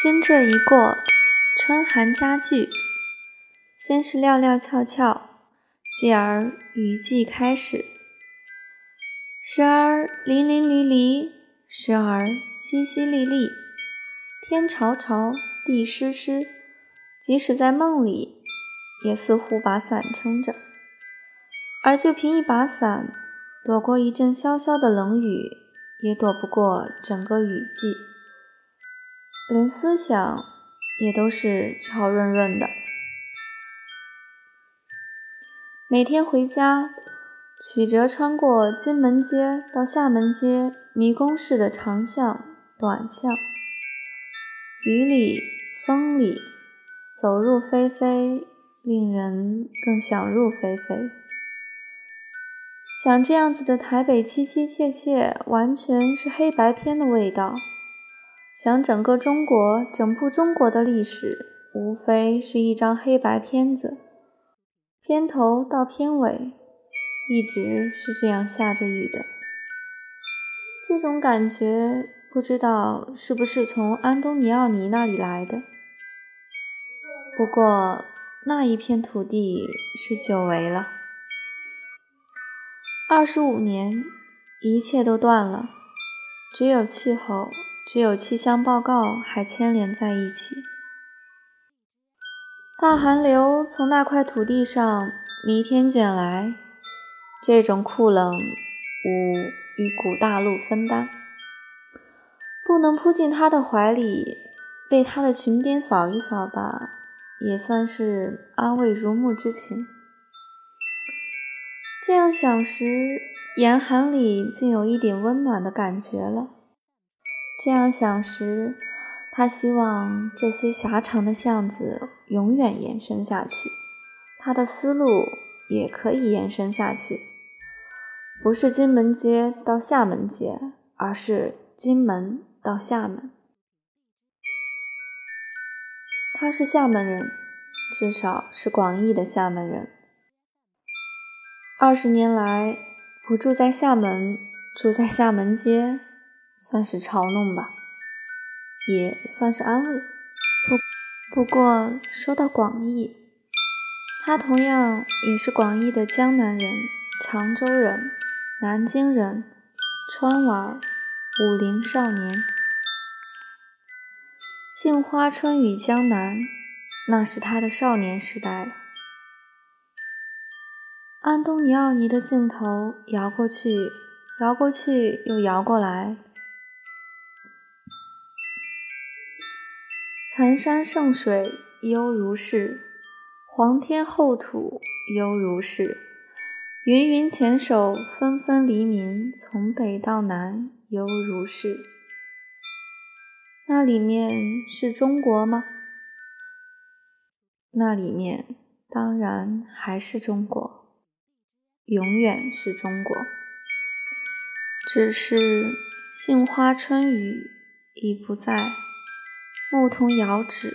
今这一过，春寒加剧。先是料料峭峭，继而雨季开始。时而淋淋漓漓，时而淅淅沥沥，天潮潮，地湿湿。即使在梦里，也似乎把伞撑着。而就凭一把伞，躲过一阵潇潇的冷雨，也躲不过整个雨季。连思想也都是潮润润的。每天回家，曲折穿过金门街到厦门街迷宫式的长巷、短巷，雨里风里，走入非非，令人更想入非非。想这样子的台北凄凄切切，完全是黑白片的味道。想整个中国，整部中国的历史，无非是一张黑白片子，片头到片尾。一直是这样下着雨的，这种感觉不知道是不是从安东尼奥尼那里来的。不过那一片土地是久违了，二十五年，一切都断了，只有气候，只有气象报告还牵连在一起。大寒流从那块土地上弥天卷来。这种酷冷，吾与古大陆分担，不能扑进他的怀里，被他的裙边扫一扫吧，也算是安慰如沐之情。这样想时，严寒里竟有一点温暖的感觉了。这样想时，他希望这些狭长的巷子永远延伸下去，他的思路也可以延伸下去。不是金门街到厦门街，而是金门到厦门。他是厦门人，至少是广义的厦门人。二十年来不住在厦门，住在厦门街，算是嘲弄吧，也算是安慰。不不过说到广义，他同样也是广义的江南人，常州人。南京人，川娃，武陵少年，杏花春雨江南，那是他的少年时代了。安东尼奥尼的镜头摇过去，摇过去，又摇过来。残山剩水犹如是，黄天厚土犹如是。芸芸前手，纷纷黎民，从北到南，犹如是。那里面是中国吗？那里面当然还是中国，永远是中国。只是杏花春雨已不在，牧童遥指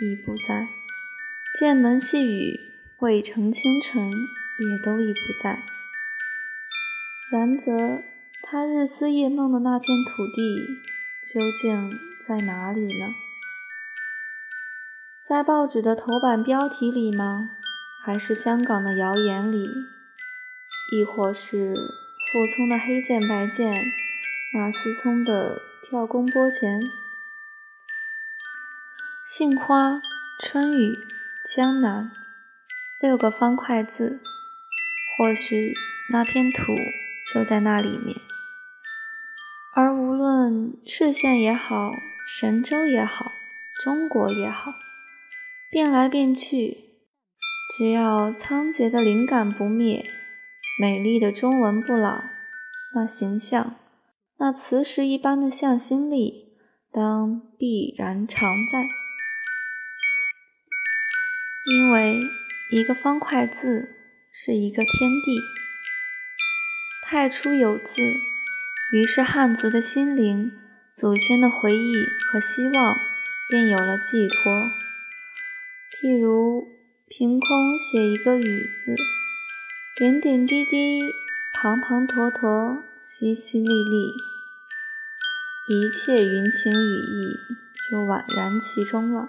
已不在，剑门细雨，渭城清晨。也都已不在。然则，他日思夜梦的那片土地究竟在哪里呢？在报纸的头版标题里吗？还是香港的谣言里？亦或是傅聪的黑键白键，马思聪的跳弓拨弦？杏花、春雨、江南，六个方块字。或许那片土就在那里面，而无论赤县也好，神州也好，中国也好，变来变去，只要仓颉的灵感不灭，美丽的中文不老，那形象，那磁石一般的向心力，当必然常在。因为一个方块字。是一个天地，太初有字，于是汉族的心灵、祖先的回忆和希望便有了寄托。譬如凭空写一个雨字，点点滴滴，滂滂沱沱，淅淅沥沥，一切云情雨意就宛然其中了。